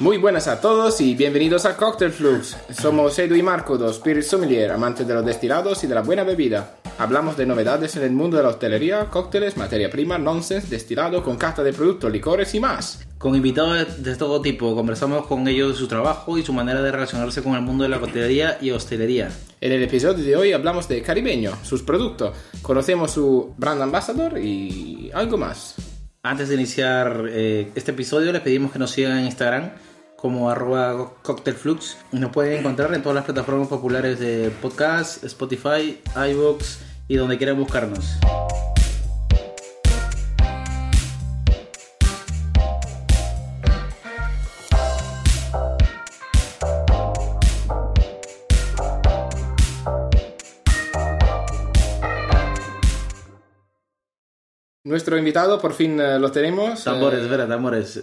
Muy buenas a todos y bienvenidos a Cocktail Flux. Somos Edu y Marco, dos Spirit Sommelier, amantes de los destilados y de la buena bebida. Hablamos de novedades en el mundo de la hostelería, cócteles, materia prima, nonsense, destilado, con cata de productos, licores y más. Con invitados de todo tipo, conversamos con ellos de su trabajo y su manera de relacionarse con el mundo de la coctelería y hostelería. En el episodio de hoy hablamos de Caribeño, sus productos, conocemos su brand ambassador y algo más. Antes de iniciar eh, este episodio les pedimos que nos sigan en Instagram como arroba cocktailflux y nos pueden encontrar en todas las plataformas populares de podcast, Spotify, iVoox y donde quieran buscarnos. Nuestro invitado, por fin eh, lo tenemos. Tambores, Eh, vera, tambores.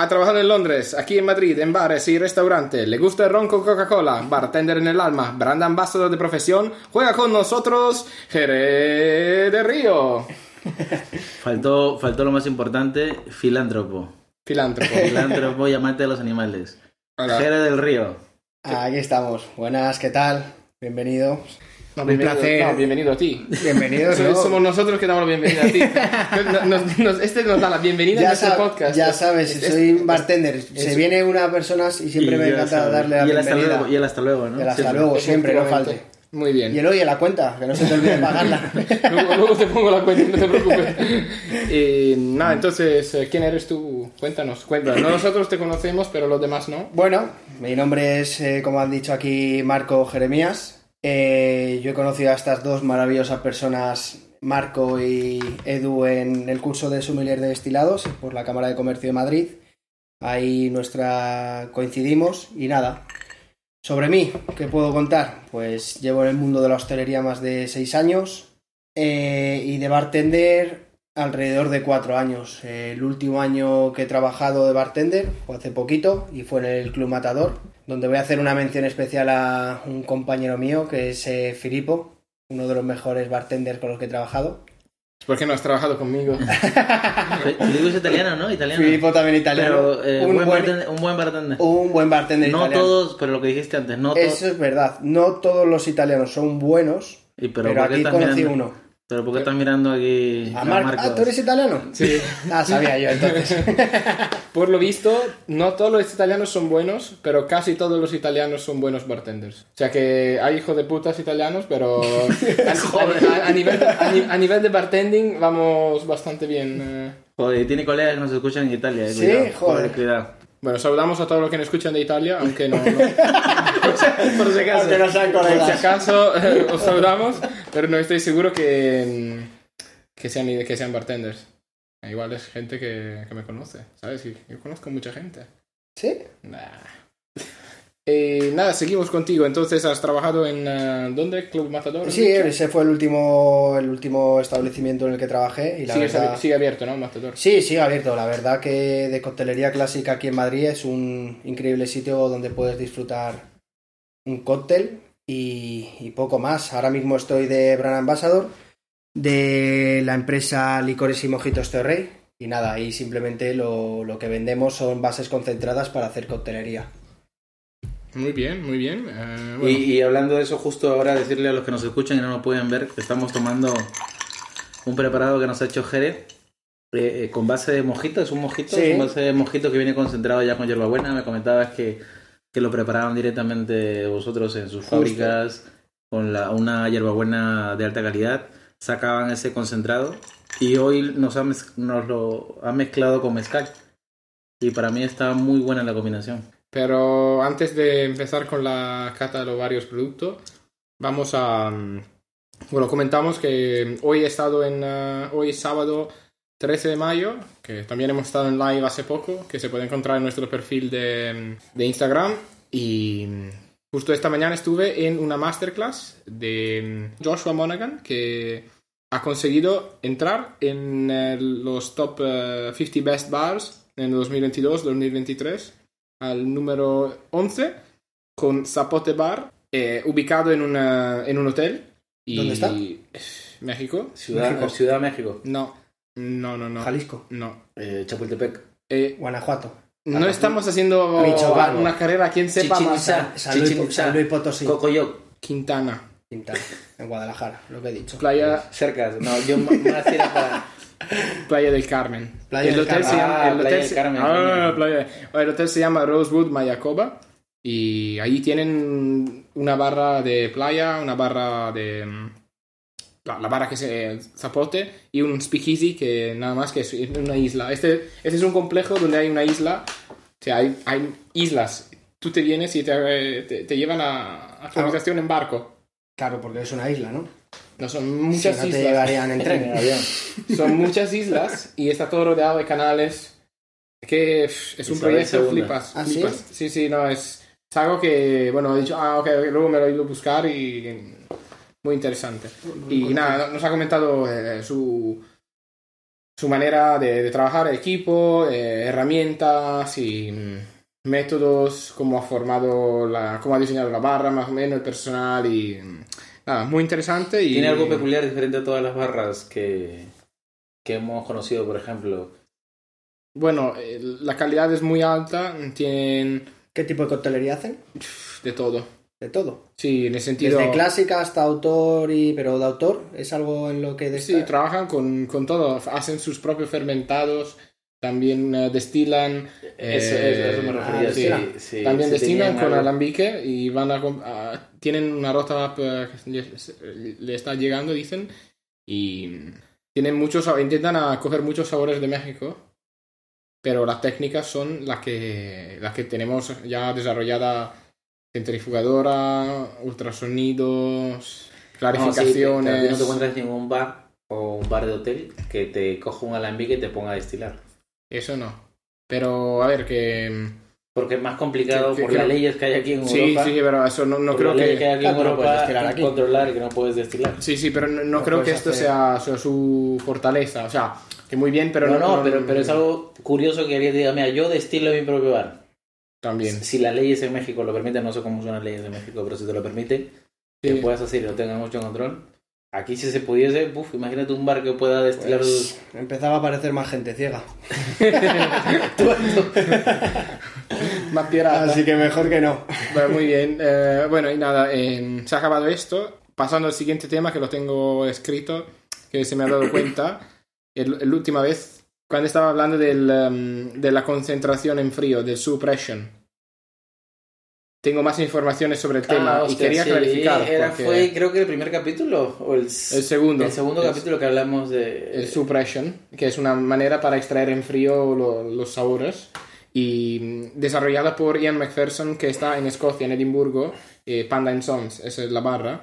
Ha trabajado en Londres, aquí en Madrid, en bares y restaurantes. Le gusta el ron con Coca-Cola, bartender en el alma, brand ambassador de profesión. Juega con nosotros, Jerez de Río. Faltó, faltó lo más importante, filántropo. Filántropo. Filántropo y amante de los animales. Hola. Jere del Río. Aquí estamos. Buenas, ¿qué tal? Bienvenidos. Un bienvenido- placer. no, bienvenido a ti. Bienvenidos. So- ¿no? Somos nosotros que damos la bienvenida a ti. Nos- nos- este nos da la bienvenida a ya, sab- podcast. ya sabes, Es- es- soy bartender. es- Se viene una persona y siempre Y me encanta sabes. darle la y hasta bienvenida. luego, y el hasta luego, ¿no? Y el hasta Siempre. luego, siempre, no falte. Muy bien. Y el oye, la cuenta, que no se te olvide pagarla. luego, luego te pongo la cuenta, no te preocupes. Eh, nada, entonces, eh, ¿quién eres tú? Cuéntanos, cuéntanos. No nosotros te conocemos, pero los demás no. bueno, mi nombre es, eh, como han dicho aquí, Marco Jeremías. Eh, yo he conocido a estas dos maravillosas personas, Marco y Edu, en el curso de sommelier de destilados por la Cámara de Comercio de Madrid. Ahí nuestra coincidimos y nada. Sobre mí, ¿qué puedo contar? Pues llevo en el mundo de la hostelería más de seis años eh, y de bartender alrededor de cuatro años. El último año que he trabajado de bartender fue hace poquito y fue en el Club Matador, donde voy a hacer una mención especial a un compañero mío que es eh, Filippo, uno de los mejores bartenders con los que he trabajado. ¿Por qué no has trabajado conmigo? Filipe es italiano, ¿no? Italiano. Filippo también italiano. Pero eh, un, buen buen, bartender, un buen bartender. un buen bartender no italiano. todos, pero lo que dijiste antes, no todos. Eso es verdad. No todos los italianos son buenos, Y pero, pero, ¿por qué aquí conocí mirando? uno. Pero ¿por qué estás mirando aquí A Mar- Marcos? Ah, ¿tú eres italiano? Sí. Ah, sabía yo entonces. Por lo visto, no todos los italianos son buenos, pero casi todos los italianos son buenos bartenders. O sea que hay hijos de putas italianos, pero a, a- a nivel, a, ni- a nivel de bartending vamos bastante bien. eh. Joder, tiene colegas que nos escuchan en Italia. eh, Sí, cuidado, joder. cuidado. Bueno, saludamos a todos los que nos escuchan de Italia, aunque no... no- Por si acaso. Aunque no sean por si acaso eh, os saludamos, pero no estoy seguro que, mm, que, sean, que sean bartenders. Igual es gente que, que me conoce, ¿sabes? Yo conozco mucha gente. ¿Sí? Nah. Eh, nada, seguimos contigo. Entonces, ¿has trabajado en... eh, ¿Dónde? ¿Club Matador? Sí, ese fue el último, el último establecimiento en el que trabajé. Y la Sigue, verdad... sigue abierto, ¿no? Matador. Sí, sigue abierto. La verdad que de coctelería clásica aquí en Madrid es un increíble sitio donde puedes disfrutar un cóctel y, y poco más. Ahora mismo estoy de Brand Ambassador de la empresa Licores y Mojitos Terrey. Y nada, ahí simplemente lo, lo que vendemos son bases concentradas para hacer coctelería. Muy bien, muy bien. Eh, bueno, Y, y hablando de eso, justo ahora decirle a los que nos escuchan y no nos pueden ver que estamos tomando un preparado que nos ha hecho Jere eh, eh, con base de mojito. Es un mojito, Sí. es un base de mojito que viene concentrado ya con hierbabuena. Me comentabas que, que lo preparaban directamente vosotros en sus Justo. fábricas con la, una hierbabuena de alta calidad. Sacaban ese concentrado y hoy nos, ha mez- nos lo ha mezclado con mezcal. Y para mí está muy buena la combinación. Pero antes de empezar con la cata de los varios productos, vamos a... mm, Bueno, comentamos que hoy he estado en... eh, hoy sábado 13 de mayo, que también hemos estado en live hace poco, que se puede encontrar en nuestro perfil de, de Instagram. Y mm, justo esta mañana estuve en una masterclass de mm, Joshua Monaghan, que ha conseguido entrar en eh, los top eh, 50 best bars en 2022-2023 al número 11 con Zapote Bar, eh, ubicado en, una, en un hotel. Y- ¿Dónde está? México. Ciudad México. Ciudad México. No. No, no, no. Jalisco, No. Eh, Chapultepec. Eh, Guanajuato, no estamos haciendo Michoacán. una carrera, quien sepa Chichen más. Itzá. San Luis, Potosí, Cocoyoc. Quintana. Quintana, en Guadalajara, lo que he dicho. Playa, Cerca. No, yo más era para. Playa del Carmen. Playa el del hotel Carmen. se llama, Ah, el Playa hotel del se- Carmen, Ah, playa- el hotel se llama Rosewood Mayacoba y ahí tienen una barra de playa, una barra de mm, la, la barra que se zapote y un speakeasy que nada más que es una isla. Este, este es un complejo donde hay una isla, o sea, hay, hay islas. Tú te vienes y te, te, te llevan a, a tu Ah. habitación en barco. Claro, porque es una isla, ¿no? No son muchas si no te islas. llevarían en En tren. avión. Son muchas islas y está todo rodeado de canales. Que es un proyecto flipas. ¿Ah, sí? flipas. sí? sí, no, es, es algo que, bueno, he dicho, ah, ok, luego me lo he ido a buscar y muy interesante. Y nada, nos ha comentado eh, su, su manera de, de trabajar el equipo, eh, herramientas y mm, métodos, cómo ha formado, la, cómo ha diseñado la barra, más o menos, el personal y mm, nada, muy interesante. Y, Tiene algo peculiar diferente a todas las barras que, que hemos conocido, por ejemplo. Bueno, eh, la calidad es muy alta, tienen ¿Qué tipo de coctelería hacen? de todo. De todo. Sí, en el sentido... Desde clásica hasta autor y... Pero de autor es algo en lo que Sí, destaca. trabajan con, con todo, hacen sus propios fermentados, también eh, destilan. Eso, eh, eso me refería. ah, sí, también destilan con algo. alambique y van a, a- tienen una rota eh, que le, le está llegando, dicen, y tienen muchos, intentan a coger muchos sabores de México, pero las técnicas son las que, las que tenemos ya desarrollada, centrifugadora, ultrasonidos, No, clarificaciones. ti no te encuentras en un bar o un bar de hotel que te coja un alambique y te ponga a destilar. Eso no. Pero a ver, que. Porque es más complicado Que- que- por que las leyes que hay aquí en Sí, Europa. sí, pero eso no, no creo leyes que hay que. aquí en no puedes Europa aquí. controlar y que no puedes destilar. Sí, sí, pero no, no No creo que esto hacer- sea, sea su fortaleza. O sea, que muy bien, pero no, no. no, pero, pero es algo curioso que alguien diga, mira, yo destilo mi propio bar. También. Si las leyes en México lo permiten, no sé cómo son las leyes de México, pero si te lo permiten, que Sí. puedas hacer y lo tengas mucho control. Aquí si se pudiese, uf, imagínate un bar que pueda destilar... Pues, empezaba a aparecer más gente ciega. Más pirata. Así que mejor que no. Bueno, muy bien. Eh, bueno, y nada, eh, se ha acabado esto. Pasando al siguiente tema que lo tengo escrito, que se me ha dado cuenta. El, el última vez, cuando estaba hablando del, em, de la concentración en frío, del suppression. Tengo más informaciones sobre el tema Ah, y hostia, quería sí, clarificar. Era, porque fue creo que el primer capítulo o el, el segundo. el segundo Es- capítulo que hablamos de... el suppression, que es una manera para extraer en frío lo- los sabores. Y mm, desarrollada por Ian McPherson, que está en Escocia, en Edimburgo, eh, Panda and Sons, esa es la barra.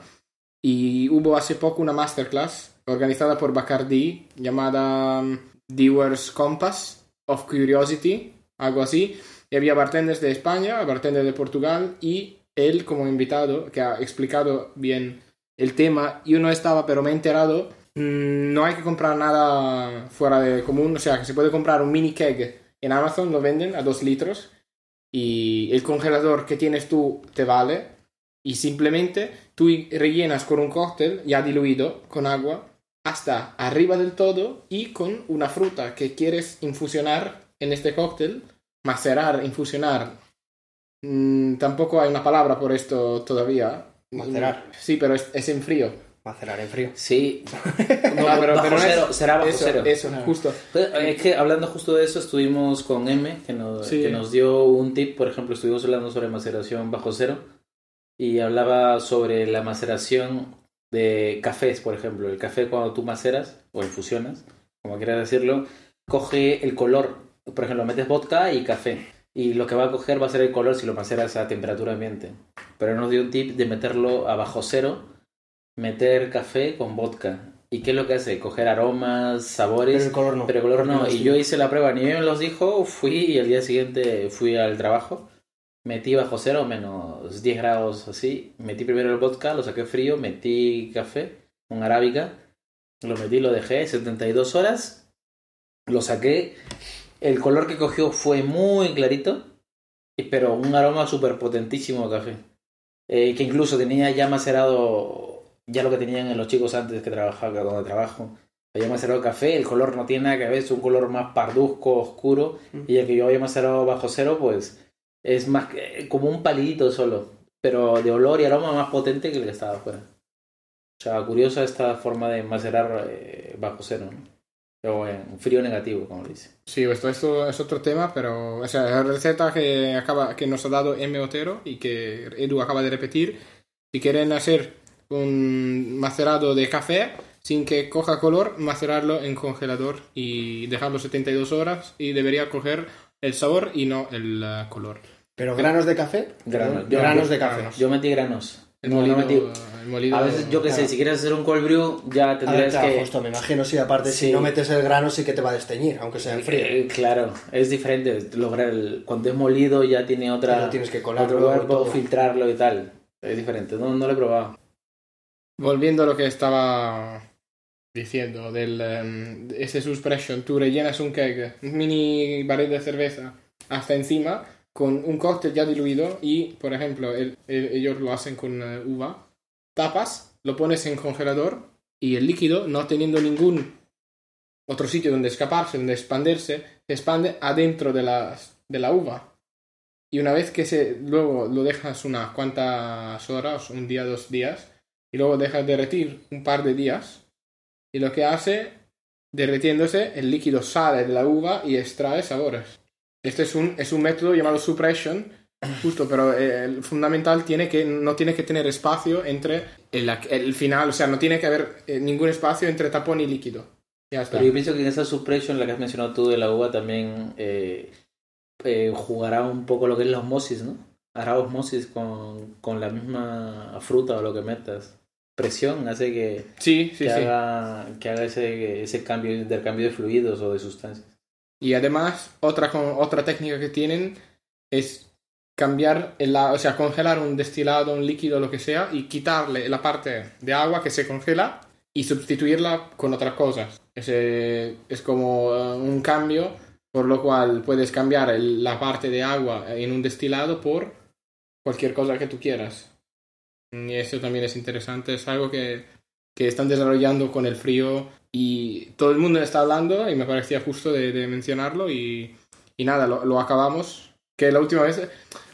Y hubo hace poco una masterclass organizada por Bacardi llamada mm, Dewar's Compass of Curiosity, algo así. Y había bartenders de España, bartenders de Portugal y él como invitado, que ha explicado bien el tema. Yo no estaba, pero me he enterado. mm, No hay que comprar nada fuera de común, o sea, que se puede comprar un mini keg en Amazon, lo venden a 2 litros y el congelador que tienes tú te vale y simplemente tú rellenas con un cóctel ya diluido con agua hasta arriba del todo y con una fruta que quieres infusionar en este cóctel, macerar, infusionar. Mm, tampoco hay una palabra por esto todavía. Macerar. Sí, pero es, es en frío. Macerar en frío. Sí. No, pero- bajo pero no es- cero, será bajo eso, cero. eso, Ah. justo. Pues, Es que hablando justo de eso, estuvimos con M, que nos, Sí. que nos dio un tip, por ejemplo, estuvimos hablando sobre maceración bajo cero y hablaba sobre la maceración de cafés, por ejemplo. El café cuando tú maceras o infusionas, como quieras decirlo, coge el color. Por ejemplo, metes vodka y café. Y lo que va a coger va a ser el color si lo maceras a temperatura ambiente. Pero nos dio un tip de meterlo a bajo cero, meter café con vodka. ¿Y qué es lo que hace? Coger aromas, sabores. Pero el color no. Pero color no. Porque Y no yo hice la prueba, ni me los dijo, fui y el día siguiente fui al trabajo. Metí bajo cero, menos 10 grados así. Metí primero el vodka, lo saqué frío, metí café, un arábica. Lo metí, lo dejé 72 horas. Lo saqué. El color que cogió fue muy clarito, pero un aroma súper potentísimo de café. Eh, que incluso tenía ya macerado ya lo que tenían los chicos antes que trabajaba donde trabajo había macerado café, el color no tiene nada que ver, es un color más parduzco, oscuro, y el que yo había macerado bajo cero, pues es más que- como un palito solo, pero de olor y aroma más potente que el que estaba afuera. O sea, curiosa esta forma de macerar eh, bajo cero, ¿no? O en frío negativo, como dice. Sí, esto, esto es otro tema, pero o sea, la receta que, acaba, que nos ha dado M. Otero y que Edu acaba de repetir, si quieren hacer un macerado de café sin que coja color, macerarlo en congelador y dejarlo 72 horas y debería coger el sabor y no el eh, color. ¿Pero granos de café? Granos. Yo- granos yo- de café. granos. Yo metí granos. El No, no A veces, yo que sé, si quieres hacer un cold brew, ya A ver, tendrías claro, que... justo, me imagino, sí, aparte, Sí. si no metes el grano sí que te va a desteñir, aunque sea en frío. Eh, claro, es diferente. Lograr el, cuando es molido ya tiene otra. Tienes que colar otro cuerpo, todo. filtrarlo y tal. Es diferente. No, no lo he probado. Volviendo a lo que estaba diciendo del em, ese suspression, tú rellenas un keg, un mini barril de cerveza hasta encima con un cóctel ya diluido y, por ejemplo, el- el- ellos lo hacen con uva, tapas, lo pones en congelador y el líquido, no teniendo ningún otro sitio donde escaparse, donde expandirse, se expande adentro de la, de la uva. Y una vez que se, luego lo dejas unas cuantas horas, un día, dos días, y luego dejas derretir un par de días, y lo que hace, derritiéndose, el líquido sale de la uva y extrae sabores. Este es un, es un método llamado suppression, justo, pero eh, el fundamental tiene que, no tiene que tener espacio entre el, el final, o sea, no tiene que haber eh, ningún espacio entre tapón y líquido. Ya está. Pero yo pienso que en esa suppression, la que has mencionado tú de la uva, también eh, eh, jugará un poco lo que es la osmosis, ¿no? Hará osmosis con, con la misma fruta o lo que metas. Presión hace que, Sí, sí, que sí. haga, que haga ese, ese cambio, intercambio de fluidos o de sustancias. Y además, otra, otra técnica que tienen es cambiar, el, o sea, congelar un destilado, un líquido, lo que sea, y quitarle la parte de agua que se congela y sustituirla con otras cosas. Ese es como eh, un cambio, por lo cual puedes cambiar la parte de agua en un destilado por cualquier cosa que tú quieras. Y eso también es interesante, es algo que, que están desarrollando con el frío y todo el mundo está hablando y me parecía justo de, de mencionarlo y, y nada, lo, lo acabamos, que la última vez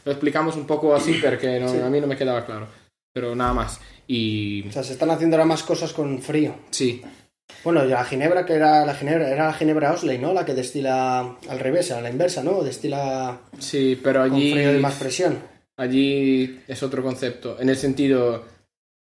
lo explicamos un poco así porque no- Sí. a mí no me quedaba claro, pero nada más. Y O sea, se están haciendo ahora más cosas con frío. sí, Bueno, la ginebra que era la ginebra, era la ginebra Osley, ¿no? La que destila al revés, a la inversa, ¿no? Destila sí, pero con allí, frío y más presión. allí es otro concepto, en el sentido,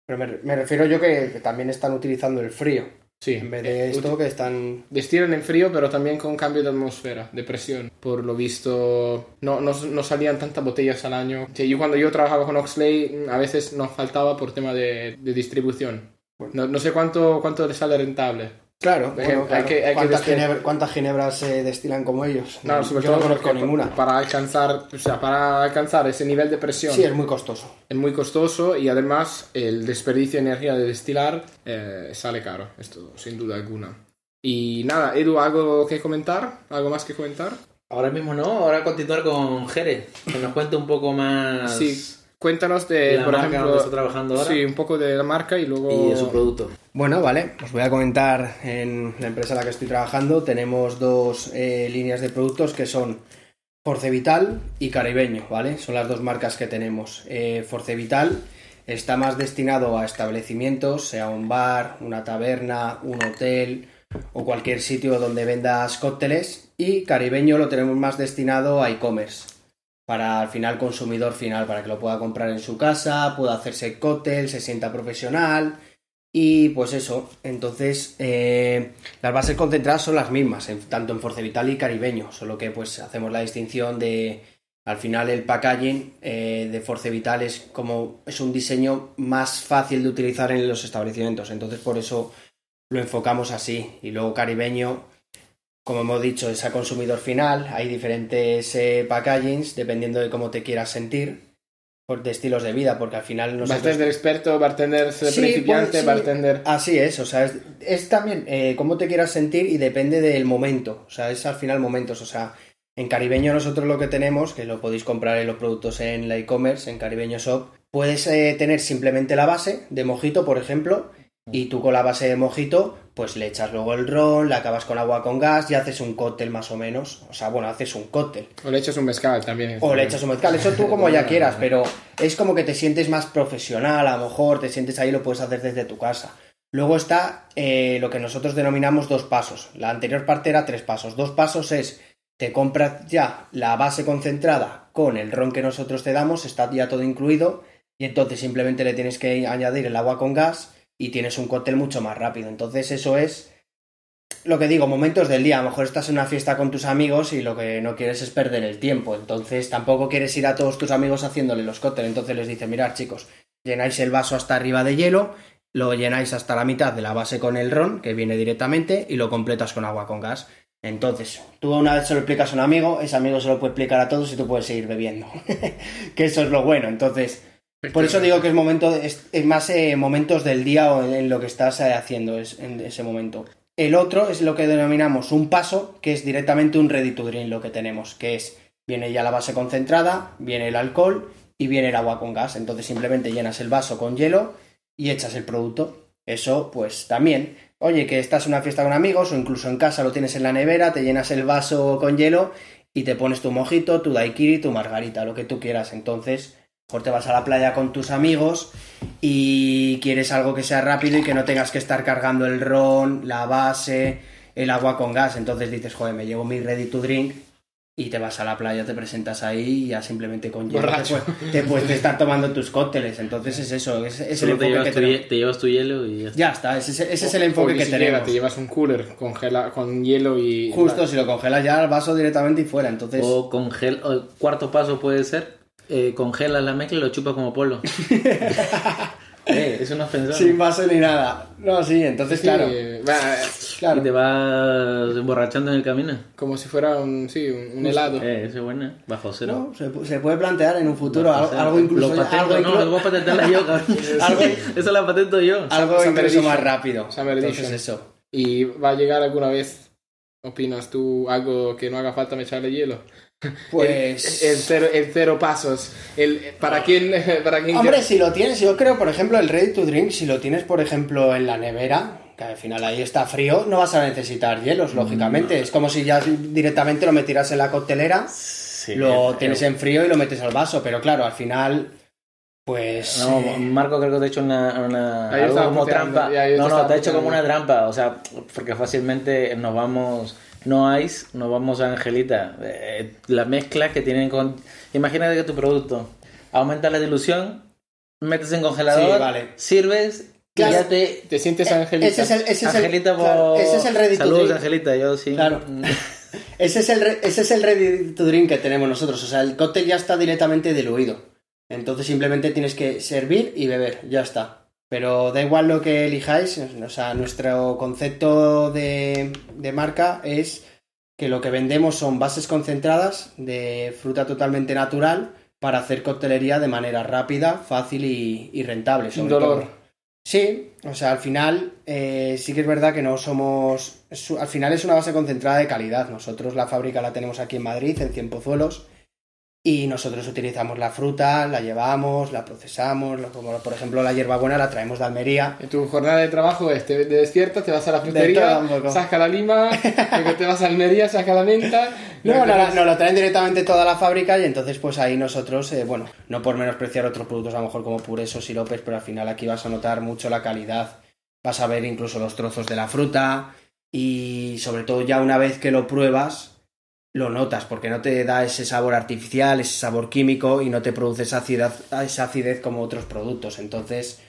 Pero me, me refiero yo que, que también están utilizando el frío. sí, En vez de eh, esto que están... Destilan en frío, pero también con cambio de atmósfera, de presión. Por lo visto, no, no, no salían tantas botellas al año. Sí, yo cuando yo trabajaba con Oxley, a veces nos faltaba por tema de, de distribución. No, no sé cuánto, cuánto les sale rentable. Claro, Hay bueno, que- claro. hay que- hay ¿Cuántas, destil- ginebra- cuántas ginebras se destilan como ellos? No, sobre yo no todo conozco ninguna. para alcanzar, o sea, para alcanzar ese nivel de presión Sí, es muy costoso. es muy costoso y además el desperdicio de energía de destilar eh, sale caro, esto sin duda alguna. Y nada, Edu, ¿algo que comentar? ¿Algo más que comentar? Ahora mismo no, ahora continuar con Jere, que nos cuente un poco más Sí, cuéntanos de, la por marca ejemplo, donde está trabajando ahora sí, un poco de la marca y luego... y de su producto. Bueno, vale, os voy a comentar en la empresa en la que estoy trabajando. Tenemos dos eh, líneas de productos que son Forcevital y Caribeño, ¿vale? Son las dos marcas que tenemos. Eh, Forcevital está más destinado a establecimientos, sea un bar, una taberna, un hotel o cualquier sitio donde vendas cócteles. Y Caribeño lo tenemos más destinado a e-commerce para al final consumidor final, para que lo pueda comprar en su casa, pueda hacerse cóctel, se sienta profesional y pues eso, entonces eh, las bases concentradas son las mismas, en- tanto en Forcevital y Caribeño, solo que pues hacemos la distinción de al final el packaging eh, de Forcevital es como es un diseño más fácil de utilizar en los establecimientos, entonces por eso lo enfocamos así. Y luego Caribeño como hemos dicho, es a consumidor final. Hay diferentes eh, packagings dependiendo de cómo te quieras sentir, por, de estilos de vida, porque al final nosotros... Bartender experto, bartender Sí, principiante, pues, sí. bartender... Así es, o sea, es, es también eh, cómo te quieras sentir y depende del momento, o sea, es al final momentos, o sea, en Caribeño nosotros lo que tenemos, que lo podéis comprar en los productos en la e-commerce, en Caribeño Shop, puedes eh, tener simplemente la base de mojito, por ejemplo, Y tú con la base de mojito, pues le echas luego el ron, le acabas con agua con gas y haces un cóctel más o menos. O sea, bueno, haces un cóctel. O le echas un mezcal también. O le echas un mezcal, eso tú como ya quieras, pero es como que te sientes más profesional, a lo mejor te sientes ahí, lo puedes hacer desde tu casa. Luego está eh, lo que nosotros denominamos dos pasos. La anterior parte era tres pasos. Dos pasos es, te compras ya la base concentrada con el ron que nosotros te damos, está ya todo incluido, y entonces simplemente le tienes que añadir el agua con gas y tienes un cóctel mucho más rápido. Entonces eso es lo que digo, momentos del día. A lo mejor estás en una fiesta con tus amigos y lo que no quieres es perder el tiempo. Entonces tampoco quieres ir a todos tus amigos haciéndole los cócteles. Entonces les dices, mirad chicos, llenáis el vaso hasta arriba de hielo, lo llenáis hasta la mitad de la base con el ron, que viene directamente, y lo completas con agua con gas. Entonces, tú una vez se lo explicas a un amigo, ese amigo se lo puede explicar a todos y tú puedes seguir bebiendo. que eso es lo bueno. Entonces, por eso digo que es momento, es, es más eh, momentos del día o en lo que estás eh, haciendo es, en ese momento. El otro es lo que denominamos un paso, que es directamente un ready to drink lo que tenemos, que es, viene ya la base concentrada, viene el alcohol y viene el agua con gas. Entonces simplemente llenas el vaso con hielo y echas el producto. Eso, pues también. Oye, que estás en una fiesta con amigos o incluso en casa lo tienes en la nevera, te llenas el vaso con hielo y te pones tu mojito, tu daiquiri, tu margarita, lo que tú quieras. Entonces, mejor te vas a la playa con tus amigos y quieres algo que sea rápido y que no tengas que estar cargando el ron, la base, el agua con gas. Entonces dices, joder, me llevo mi ready to drink y te vas a la playa, te presentas ahí y ya simplemente con hielo te te puedes estar tomando tus cócteles. Entonces es eso, es, es el te enfoque llevas, que tu, tenemos. te llevas tu hielo y ya está. Ya está, ese, es- el enfoque que tenemos. Te llevas un cooler congela, con hielo y... Justo, si lo congelas ya al vaso directamente y fuera. Entonces, O congel, o el cuarto paso puede ser, eh, congelas la mezcla y lo chupas como polo. eh, eso no has pensado. sin vaso ni nada. No, sí, entonces, Sí, claro. eh, claro. Y te vas emborrachando en el camino. como si fuera un, sí, un, un helado. Eh, eso es buena. Bajo cero. No, se, pu- se puede plantear en un futuro Bajo algo, cero. incluso. Lo patento, algo, no, lo voy a yo, cabrón. Algo- Eso la patento yo. algo incluso más rápido. Summer Entonces, eso. ¿Y va a llegar alguna vez, opinas tú, algo que no haga falta echarle hielo? Pues. El, el cero, pasos. El, ¿Para quién? Para quién Hombre, si lo tienes, yo creo, por ejemplo, el ready to drink, si lo tienes, por ejemplo, en la nevera, que al final ahí está frío, no vas a necesitar hielos, Mm, lógicamente. Es como si ya directamente lo metieras en la coctelera, Sí, lo eh, tienes en frío y lo metes al vaso, pero claro, al final, pues. No, eh, Marco creo que te ha hecho una, una algo como trampa. ya, no, no, te ha hecho como una trampa, o sea, porque fácilmente nos vamos, no ice, nos vamos a Angelita. Eh, la mezcla que tienen con... Imagínate que tu producto aumenta la dilución, metes en congelador, Sí, vale. sirves Claro. y ya te... ¿Te sientes Angelita? ese es el, ese es el- Angelita, claro, ese es el ready to Saludos, drink. Angelita, yo sí. Claro. Ese es, el, re- ese es el ready to drink que tenemos nosotros. O sea, el cóctel ya está directamente diluido. Entonces simplemente tienes que servir y beber, ya está. Pero da igual lo que elijáis. O sea, nuestro concepto de, de marca es que lo que vendemos son bases concentradas de fruta totalmente natural para hacer coctelería de manera rápida, fácil y, y rentable. Sin dolor. todo. Sí, o sea, al final eh, sí que es verdad que no somos... es- al final es una base concentrada de calidad. Nosotros la fábrica la tenemos aquí en Madrid, en Cien Pozuelos, y nosotros utilizamos la fruta, la llevamos, la procesamos, como por ejemplo la hierbabuena la traemos de Almería. En tu jornada de trabajo es, te despiertas, te vas a la frutería, un poco. saca la lima, luego te vas a Almería, saca la menta... No, no, no, lo traen directamente toda la fábrica y entonces pues ahí nosotros, eh, bueno, no por menospreciar otros productos a lo mejor como puresos, siropes, pero al final aquí vas a notar mucho la calidad, vas a ver incluso los trozos de la fruta y sobre todo ya una vez que lo pruebas lo notas porque no te da ese sabor artificial, ese sabor químico y no te produce esa acidez, esa acidez como otros productos. Entonces,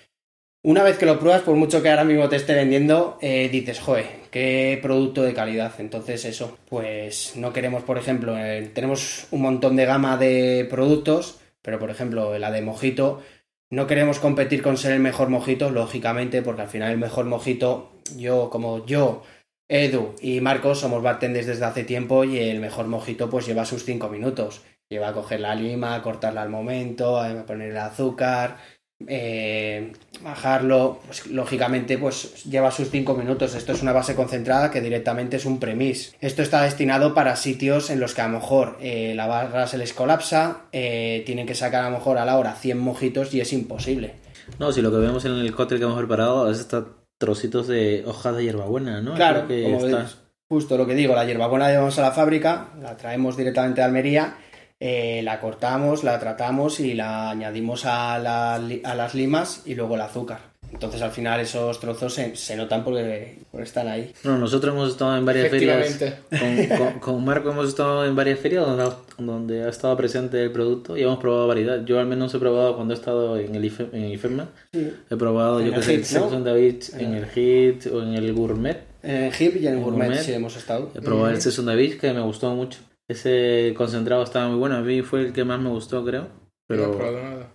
una vez que lo pruebas, por mucho que ahora mismo te esté vendiendo, eh, dices, joder, qué producto de calidad. Entonces, eso, pues no queremos, por ejemplo, eh, tenemos un montón de gama de productos, pero por ejemplo, la de mojito, no queremos competir con ser el mejor mojito, lógicamente, porque al final el mejor mojito, yo como yo, Edu y Marcos somos bartenders desde hace tiempo y el mejor mojito pues lleva sus 5 minutos. Lleva a coger la lima, a cortarla al momento, a poner el azúcar, eh, bajarlo, pues lógicamente pues lleva sus 5 minutos. Esto es una base concentrada que directamente es un premis. Esto está destinado para sitios en los que a lo mejor eh, la barra se les colapsa, eh, tienen que sacar a lo mejor a la hora 100 mojitos y es imposible. No, si lo que vemos en el cóctel que hemos preparado, a veces está trocitos de hojas de hierbabuena, ¿no? Claro, que como está- justo lo que digo, la hierbabuena la llevamos a la fábrica, la traemos directamente a Almería, eh, la cortamos, la tratamos y la añadimos a, la a las limas y luego el azúcar. Entonces al final esos trozos se, se notan porque, porque están ahí. Bueno, nosotros hemos estado en varias ferias. Efectivamente. Con, con- con Marco hemos estado en varias ferias donde ha, donde ha estado presente el producto y hemos probado variedad. Yo al menos he probado cuando he estado en el IFE- en IFEMA. He probado, En yo que sé, Hit, el Sex ¿no? on the Beach, en el Hit o en el Gourmet. En el hip y en el En gourmet, gourmet. sí hemos estado. He probado el Sex on the Beach que me gustó mucho. Ese concentrado estaba muy bueno. A mí fue el que más me gustó, creo. Pero... No he probado nada.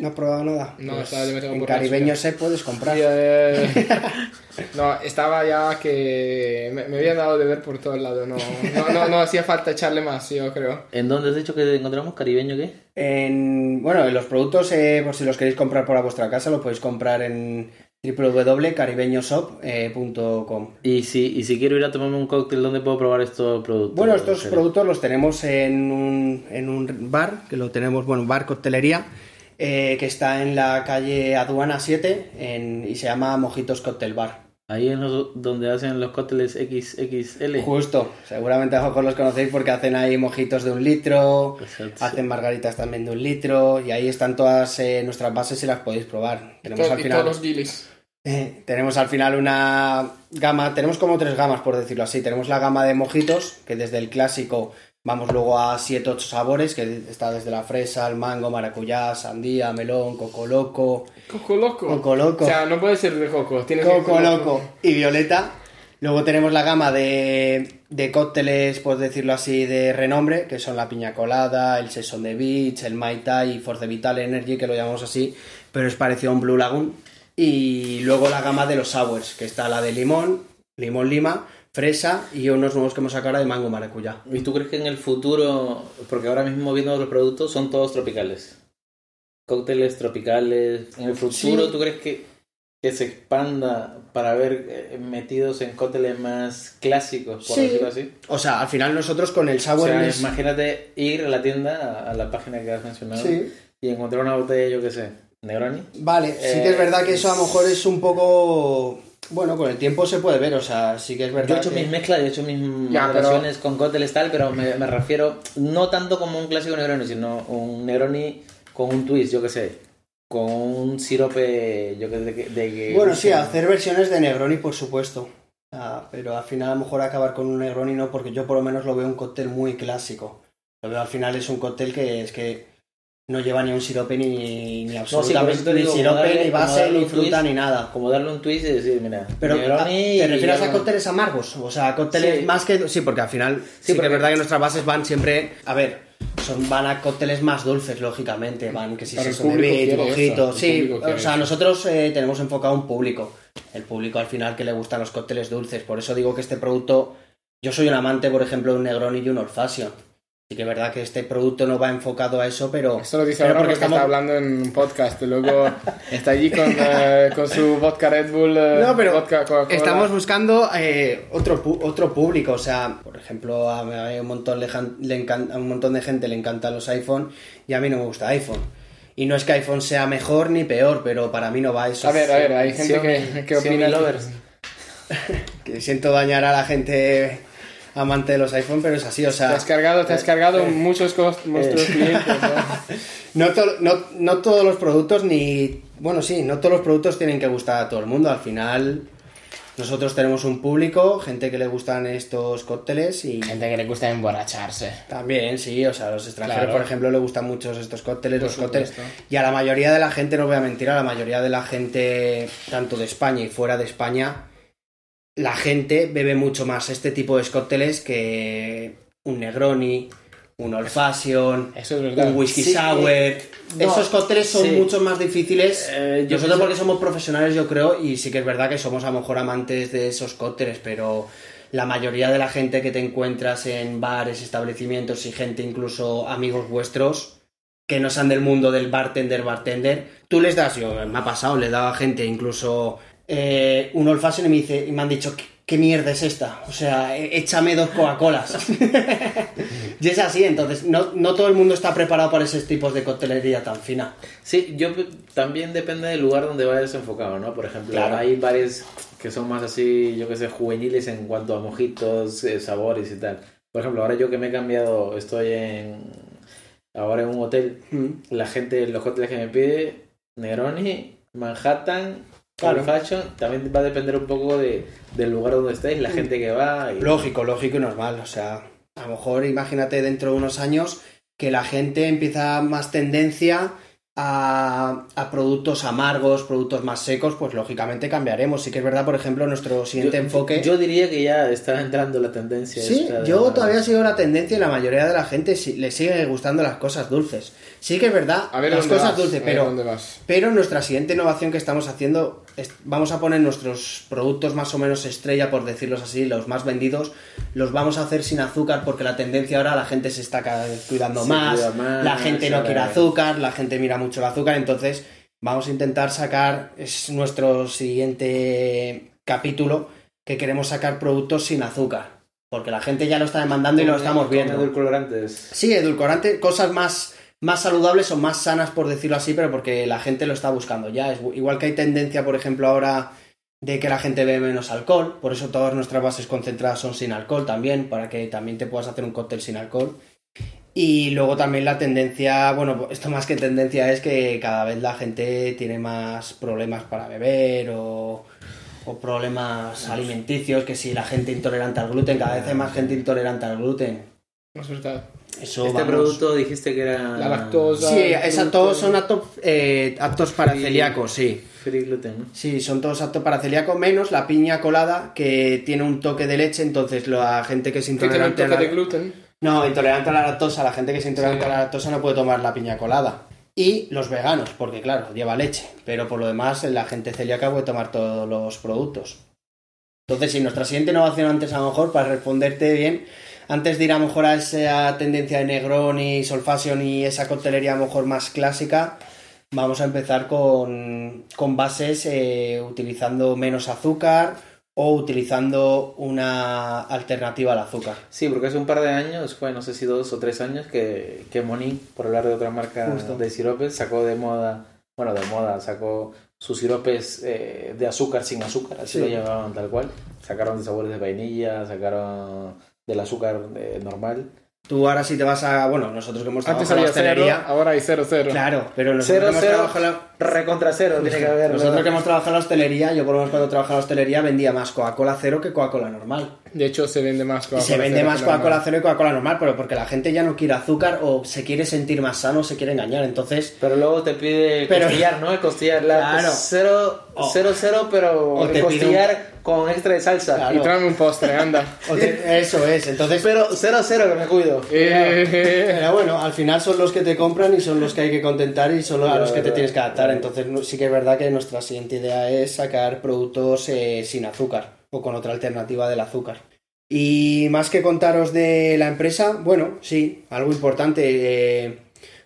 ¿No has probado nada? No, Pues estaba demasiado en caribeño se puedes comprar. Sí, eh, no, estaba ya que me, me había dado de ver por todos lados. No, no, no, no hacía falta echarle más, yo creo. ¿en dónde has dicho que encontramos caribeño qué? En, bueno, en los productos, eh, por si los queréis comprar para vuestra casa, los podéis comprar en www.caribeñoshop.com. Y si, y si quiero ir a tomarme un cóctel, ¿dónde puedo probar estos productos? Bueno, estos productos los tenemos en un, en un bar, que lo tenemos, bueno, bar coctelería, eh, que está en la calle Aduana 7 en- y se llama Mojitos Cocktail Bar. Ahí los, donde hacen los cócteles XXL. Justo, seguramente a lo mejor los conocéis porque hacen ahí mojitos de un litro, Exacto. hacen margaritas también de un litro y ahí están todas eh, nuestras bases y las podéis probar. Tenemos al y final... todos los guilis. Eh, tenemos al final una gama, tenemos como tres gamas por decirlo así. Tenemos la gama de mojitos, que desde el clásico vamos luego a 7-8 sabores, que está desde la fresa, el mango, maracuyá, sandía, melón, coco loco, Coco loco. Coco loco. O sea, no puede ser de coco. Tiene que ser coco loco y violeta. Luego tenemos la gama de, de cócteles, por decirlo así, de renombre, que son la piña colada, el Saison de Beach, el Mai Tai y Force Vital Energy, que lo llamamos así, pero es parecido a un Blue Lagoon. Y luego la gama de los sours, que está la de limón, limón lima, fresa y unos nuevos que hemos sacado de mango maracuyá. ¿Y tú crees que en el futuro, porque ahora mismo viendo los productos, son todos tropicales? Cócteles tropicales. ¿En el futuro Sí. tú crees que, que se expanda para ver eh, metidos en cócteles más clásicos, por Sí. decirlo así? O sea, al final nosotros con el O sour... sea, es- imagínate ir a la tienda, a, a la página que has mencionado, Sí. y encontrar una botella, yo qué sé, Negroni. Vale, sí Eh, que es verdad que eso a lo mejor es un poco... Bueno, con el tiempo se puede ver, o sea, sí que es verdad Yo he hecho que- mis mezclas, yo he hecho mis Ya, moderaciones con cócteles tal, pero me, me refiero no tanto como un clásico Negroni, sino un Negroni con un twist, yo qué sé, con un sirope, yo que sé, de, que- de que... Bueno, sí, hacer versiones de Negroni, por supuesto. Ah, pero al final a lo mejor acabar con un Negroni no, porque yo por lo menos lo veo un cóctel muy clásico. Lo veo al final es un cóctel que es que no lleva ni un sirope ni, ni absolutamente eso te ni digo, sirope, darle- ni base, ni fruta, twist. ni nada. Como darle un twist y decir, mira, Pero Negroni ah, ¿te refieres a no- cócteles amargos? O sea, cócteles Sí. más que... Sí, porque al final sí, que porque- es verdad que nuestras bases van siempre... A ver, son, van a cócteles más dulces, lógicamente. Van que si se son de mojitos... Sí, o sea, nosotros eh, tenemos enfocado a un público. El público al final que le gustan los cócteles dulces. Por eso digo que este producto... Yo soy un amante, por ejemplo, de un Negroni y un Old Fashion. Sí que es verdad que este producto no va enfocado a eso, pero... Esto lo dice ahora porque estamos- está hablando en un podcast. Luego está allí con, eh, con su vodka Red Bull. eh, No, pero vodka estamos buscando eh, otro, otro público. O sea, por ejemplo, a, a un, montón le le encan- a un montón de gente le encantan los iPhone y a mí no me gusta iPhone. Y no es que iPhone sea mejor ni peor, pero para mí no va eso. A ver, a ver, hay gente Xiaomi- que, que opina. lovers. Que siento dañar a la gente amante de los iPhone, pero es así. O Te sea, has cargado, te has cargado muchos cos- nuestros clientes. ¿no? no, to- no, no todos los productos ni... Bueno, sí, no todos los productos tienen que gustar a todo el mundo. Al final, nosotros tenemos un público, gente que le gustan estos cócteles y... Gente que le gusta emborracharse. También, sí, o sea, a los extranjeros, Claro. por ejemplo, le gustan mucho estos cócteles, Por los cócteles. Y a la mayoría de la gente, no voy a mentir, a la mayoría de la gente, tanto de España y fuera de España, la gente bebe mucho más este tipo de cócteles que un Negroni, un Old Fashion, es un Whisky Sí, Sour. eh, no, Esos cócteles son sí. mucho más difíciles. Eh, yo Nosotros pienso- porque somos profesionales, yo creo, y sí que es verdad que somos a lo mejor amantes de esos cócteles, pero la mayoría de la gente que te encuentras en bares, establecimientos y gente, incluso amigos vuestros, que no sean del mundo del bartender, bartender, tú les das, yo me ha pasado, le he dado a gente incluso eh, un old fashion y me, dice, y me han dicho, ¿qué, ¿qué mierda es esta? O sea, e- échame dos Coca-Colas. y es así, entonces no, no todo el mundo está preparado para esos tipos de coctelería tan fina. Sí, yo también depende del lugar donde vayas enfocado, ¿no? Por ejemplo, Claro. hay bares que son más así, yo que sé, juveniles en cuanto a mojitos, eh, sabores y tal. Por ejemplo, ahora yo que me he cambiado, estoy en ahora en un hotel, Mm. la gente, los hoteles que me pide, Negroni, Manhattan, Claro. Fashion, también va a depender un poco de, del lugar donde estéis, la gente que va. Y... Lógico, lógico y normal. O sea, a lo mejor imagínate dentro de unos años que la gente empieza más tendencia a, a productos amargos, productos más secos, pues lógicamente cambiaremos. Sí que es verdad, por ejemplo, nuestro siguiente yo, enfoque... yo diría que ya está entrando la tendencia. Sí, esta yo todavía sigo la tendencia y la mayoría de la gente le sigue gustando las cosas dulces. Sí que es verdad, A ver las cosas vas, dulces, a ver pero, dónde vas. pero nuestra siguiente innovación que estamos haciendo, vamos a poner nuestros productos más o menos estrella, por decirlos así, los más vendidos, los vamos a hacer sin azúcar porque la tendencia ahora la gente se está cuidando Se más, cuida más, la gente no quiere azúcar, la gente mira mucho el azúcar, entonces vamos a intentar sacar, es nuestro siguiente capítulo, que queremos sacar productos sin azúcar. Porque la gente ya lo está demandando y lo estamos viendo. edulcorantes. Sí, edulcorante, cosas más, más saludables o más sanas, por decirlo así, pero porque la gente lo está buscando ya. Es igual que hay tendencia, por ejemplo, ahora de que la gente bebe menos alcohol, por eso todas nuestras bases concentradas son sin alcohol también, para que también te puedas hacer un cóctel sin alcohol. Y luego también la tendencia, bueno, esto más que tendencia es que cada vez la gente tiene más problemas para beber o, o problemas alimenticios, que si la gente intolerante al gluten, cada vez hay más gente intolerante al gluten. No es verdad. Eso, Este vamos. producto dijiste que era. La lactosa. Sí, esa, todos son aptos, eh, aptos para celíacos, sí. Free gluten, ¿no? Sí, son todos aptos para celíacos, menos la piña colada, que tiene un toque de leche, entonces la gente que es Que tiene un intolerante a toque la... de gluten. No, intolerante a la lactosa, la gente que es intolerante Sí. a la lactosa no puede tomar la piña colada. Y los veganos, porque claro, lleva leche, pero por lo demás la gente celíaca puede tomar todos los productos. Entonces, si nuestra siguiente innovación antes a lo mejor, para responderte bien, antes de ir a lo mejor a esa tendencia de Negroni, Solfassion y esa coctelería a lo mejor más clásica, vamos a empezar con, con bases eh, utilizando menos azúcar o utilizando una alternativa al azúcar. Sí, porque hace un par de años, fue no sé si dos o tres años, que, que Monique, por hablar de otra marca Justo. de siropes, sacó de moda, bueno, de moda, sacó sus siropes eh, de azúcar sin azúcar, así Sí. lo llamaban tal cual. Sacaron de sabores de vainilla, sacaron del azúcar eh, normal. Tú ahora si te vas a... Bueno, nosotros que hemos Antes trabajado en la cero, hostelería... ahora hay cero, cero. Claro, pero nosotros Cero, que hemos cero, trabajado en la- recontra cero tiene que haber. Nosotros ¿verdad? que hemos trabajado en la hostelería, yo por lo menos cuando trabajaba en la hostelería vendía más Coca-Cola cero que Coca-Cola normal. De hecho, se vende más Coca-Cola se vende más Coca-Cola cero y Coca-Cola normal, pero porque la gente ya no quiere azúcar o se quiere sentir más sano o se quiere engañar. Entonces, Pero luego te pide Pero- costillar, ¿no? El costillar, la Claro. cero, O- cero, cero, pero o te costillar con extra de salsa. Claro. Y tráeme un postre, anda. te- eso es. Entonces, Pero cero, cero, que me cuido. Eh, Pero bueno, al final son los que te compran y son los que hay que contentar y son los a los que te tienes que adaptar. Entonces no- sí que es verdad que nuestra siguiente idea es sacar productos eh, sin azúcar o con otra alternativa del azúcar. Y más que contaros de la empresa, bueno, sí, algo importante. eh,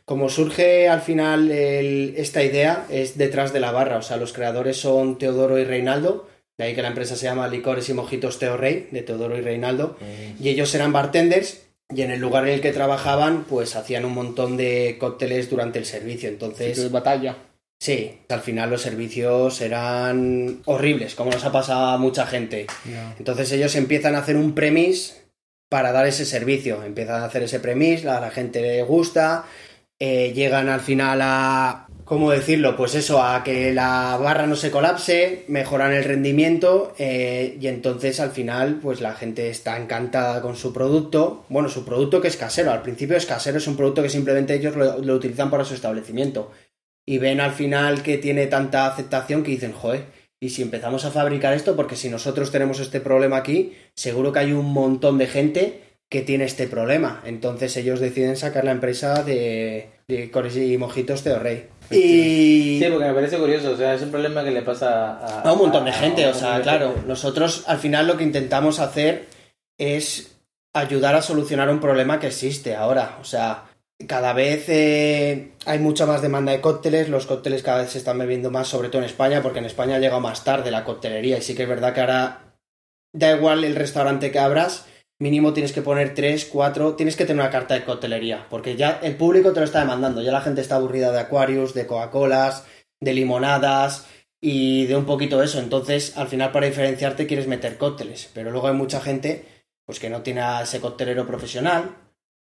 como surge al final el- esta idea es detrás de la barra, o sea, los creadores son Teodoro y Reinaldo, de ahí que la empresa se llama Licores y Mojitos Teo Rey, de Teodoro y Reinaldo. Y ellos eran bartenders y en el lugar en el que trabajaban pues hacían un montón de cócteles durante el servicio. De entonces batalla. sí al final los servicios eran horribles como nos ha pasado a mucha gente. Entonces ellos empiezan a hacer un premis para dar ese servicio. Empiezan a hacer ese premis a la gente le gusta eh, llegan al final a ¿cómo decirlo? Pues eso, a que la barra no se colapse, mejoran el rendimiento eh, y entonces al final pues la gente está encantada con su producto. Bueno, su producto que es casero, al principio es casero, es un producto que simplemente ellos lo, lo utilizan para su establecimiento. Y ven al final que tiene tanta aceptación que dicen, joder, y si empezamos a fabricar esto, porque si nosotros tenemos este problema aquí, seguro que hay un montón de gente que tiene este problema. Entonces ellos deciden sacar la empresa de, de Cores y Mojitos Teo Rey. Y Sí, porque me parece curioso, o sea, es un problema que le pasa a, a un montón de gente, a o sea, claro, gente. nosotros al final lo que intentamos hacer es ayudar a solucionar un problema que existe ahora, o sea, cada vez eh, hay mucha más demanda de cócteles, los cócteles cada vez se están bebiendo más, sobre todo en España, porque en España ha llegado más tarde la coctelería y sí que es verdad que ahora da igual el restaurante que abras, mínimo tienes que poner tres, cuatro, tienes que tener una carta de coctelería, porque ya el público te lo está demandando, ya la gente está aburrida de Aquarius, de Coca-Colas, de limonadas y de un poquito eso, entonces al final para diferenciarte quieres meter cócteles, pero luego hay mucha gente pues que no tiene a ese coctelero profesional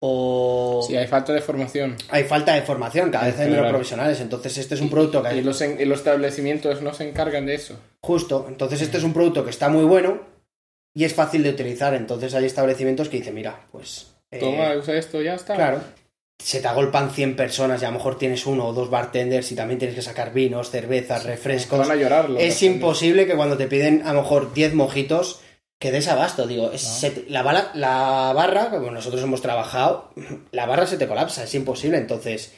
o Sí, hay falta de formación. hay falta de formación, cada vez hay menos profesionales, entonces este es un producto que Y los, en- y los establecimientos no se encargan de eso. Justo, entonces este es un producto que está muy bueno y es fácil de utilizar, entonces hay establecimientos que dicen, mira, pues... eh, Toma, usa esto, ya está. Claro. Se te agolpan 100 personas y a lo mejor tienes uno o dos bartenders y también tienes que sacar vinos, cervezas, refrescos. Van a llorar. los Es bartenders. imposible que cuando te piden a lo mejor 10 mojitos que des abasto, digo, es- se te- la, bala- la barra, como nosotros hemos trabajado, la barra se te colapsa, es imposible, entonces...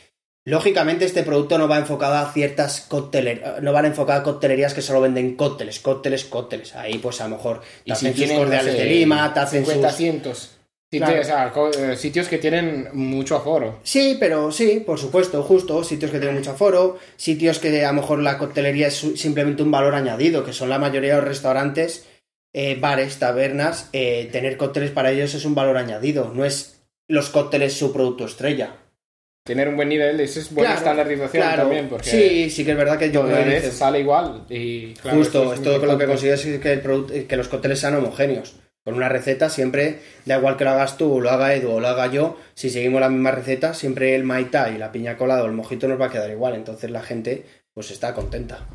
Lógicamente este producto no va enfocado a ciertas coctelerías, no van enfocado a coctelerías que solo venden cócteles, cócteles, cócteles. Ahí pues a lo mejor te si hacen sus tienen, cordiales de Lima, te hacen 50 sus... cientos. Claro. o sea, eh, sitios que tienen mucho aforo. Sí, pero sí, por supuesto, justo, sitios que tienen mucho aforo, sitios que a lo mejor la coctelería es simplemente un valor añadido, que son la mayoría de los restaurantes, eh, bares, tabernas, eh, tener cócteles para ellos es un valor añadido, no es los cócteles su producto estrella. Tener un buen nivel, eso es buena Claro, estandarización claro. también, porque Sí, sí que es verdad que yo creo que sale igual. Y, claro, Justo, es todo con lo que consigues es que, el que los cócteles sean homogéneos. Con una receta siempre, da igual que lo hagas tú, o lo haga Edu o lo haga yo, si seguimos la misma receta, siempre el maitá y la piña colada o el mojito nos va a quedar igual. Entonces la gente pues está contenta.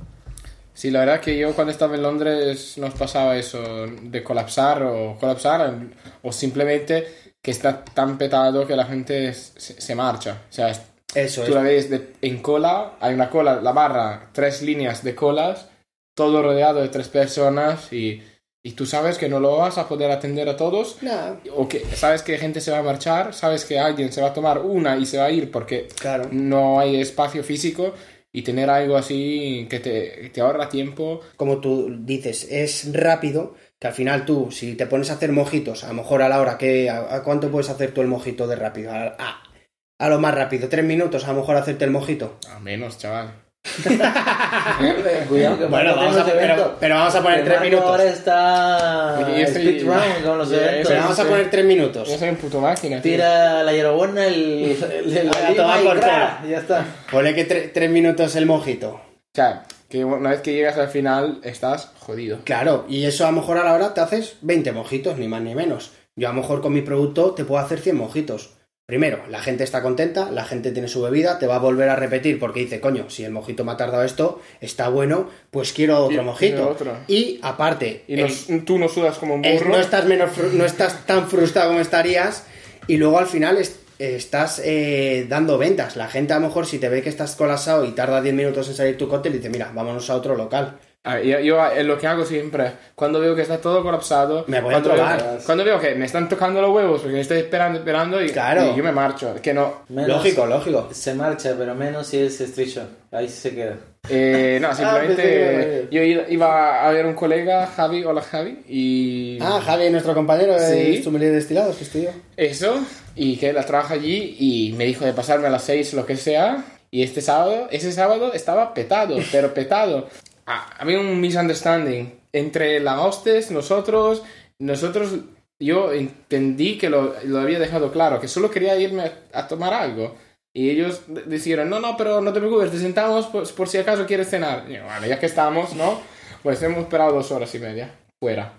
Sí, la verdad que yo cuando estaba en Londres nos pasaba eso, de colapsar o colapsar o simplemente que está tan petado que la gente se, se marcha. O sea, Eso tú es. la ves de- en cola, hay una cola, la barra, tres líneas de colas, todo rodeado de tres personas y, y tú sabes que no lo vas a poder atender a todos Nah, o que sabes que gente se va a marchar, sabes que alguien se va a tomar una y se va a ir porque claro. no hay espacio físico y tener algo así que te, te ahorra tiempo. Como tú dices, es rápido, que al final tú, si te pones a hacer mojitos, a lo mejor a la hora que... ¿A, a cuánto puedes hacer tú el mojito de rápido? A, a- a lo más rápido, tres minutos a lo mejor hacerte el mojito. A menos, chaval. Cuidado que Bueno, vamos a, pero, pero vamos a poner tres minutos. ahora está Oye, yo round con los eventos. Pero vamos a poner tres minutos. Yo soy un puto máquina. tío. Tira la hierbabuena, el, el, el, A la y por. Ya está. Ponle que tre- tres minutos el mojito. O sea, que una vez que llegas al final estás jodido. Claro, y eso a lo mejor a la hora te haces 20 mojitos, ni más ni menos. Yo a lo mejor con mi producto te puedo hacer 100 mojitos. Primero, la gente está contenta, la gente tiene su bebida, te va a volver a repetir porque dice, coño, si el mojito me ha tardado esto, está bueno, pues quiero otro Y- mojito. otro. Y aparte, Y tú no sudas como un es- burro. no, estás menos no estás tan frustrado como estarías y luego al final es- estás eh, dando ventas. La gente a lo mejor si te ve que estás colapsado y tarda 10 minutos en salir tu cóctel, dice, mira, vámonos a otro local. Ah, yo, yo, eh, lo que hago siempre, cuando veo que está todo colapsado, Me voy a cuando, veo, probar. cuando veo que me están tocando los huevos porque me estoy esperando, esperando y, Claro. y yo me marcho. Que no, Menos- Lógico, lógico. Se marcha, pero menos si es shot. Ahí se queda. Eh, no, que simplemente iba yo iba- a ver un colega, Javi, hola Javi, y Ah, Javi, nuestro compañero de Sí. sommelier de destilados que estudió. eso, y que él trabaja allí y me dijo de pasarme a las 6 lo que sea, y este sábado, ese sábado estaba petado, pero petado. Ah, había un misunderstanding entre la hostes, nosotros, nosotros, yo entendí que lo, lo había dejado claro, que solo quería irme a, a tomar algo. Y ellos dijeron, no, no, pero no te preocupes, te sentamos por, por si acaso quieres cenar. Y yo, vale, ya que estamos, ¿no? Pues hemos esperado dos horas y media, fuera.